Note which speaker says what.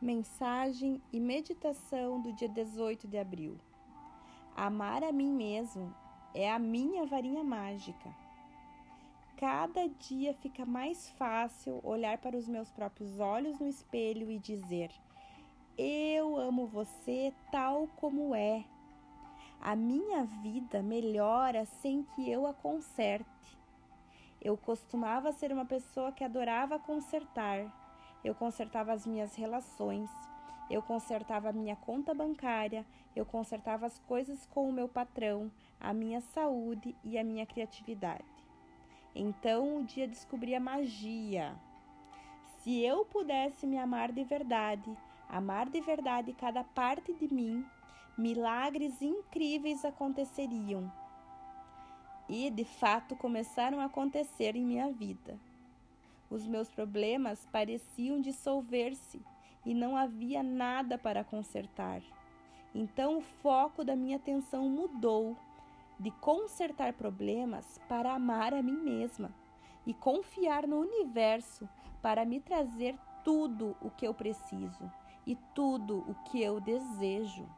Speaker 1: Mensagem e meditação do dia 18 de abril. Amar a mim mesmo é a minha varinha mágica. Cada dia fica mais fácil olhar para os meus próprios olhos no espelho e dizer: Eu amo você tal como é. A minha vida melhora sem que eu a conserte. Eu costumava ser uma pessoa que adorava consertar eu consertava as minhas relações, eu consertava a minha conta bancária, eu consertava as coisas com o meu patrão, a minha saúde e a minha criatividade. Então um dia descobri a magia. Se eu pudesse me amar de verdade, amar de verdade cada parte de mim, milagres incríveis aconteceriam. E de fato começaram a acontecer em minha vida. Os meus problemas pareciam dissolver-se e não havia nada para consertar. Então o foco da minha atenção mudou de consertar problemas para amar a mim mesma e confiar no universo para me trazer tudo o que eu preciso e tudo o que eu desejo.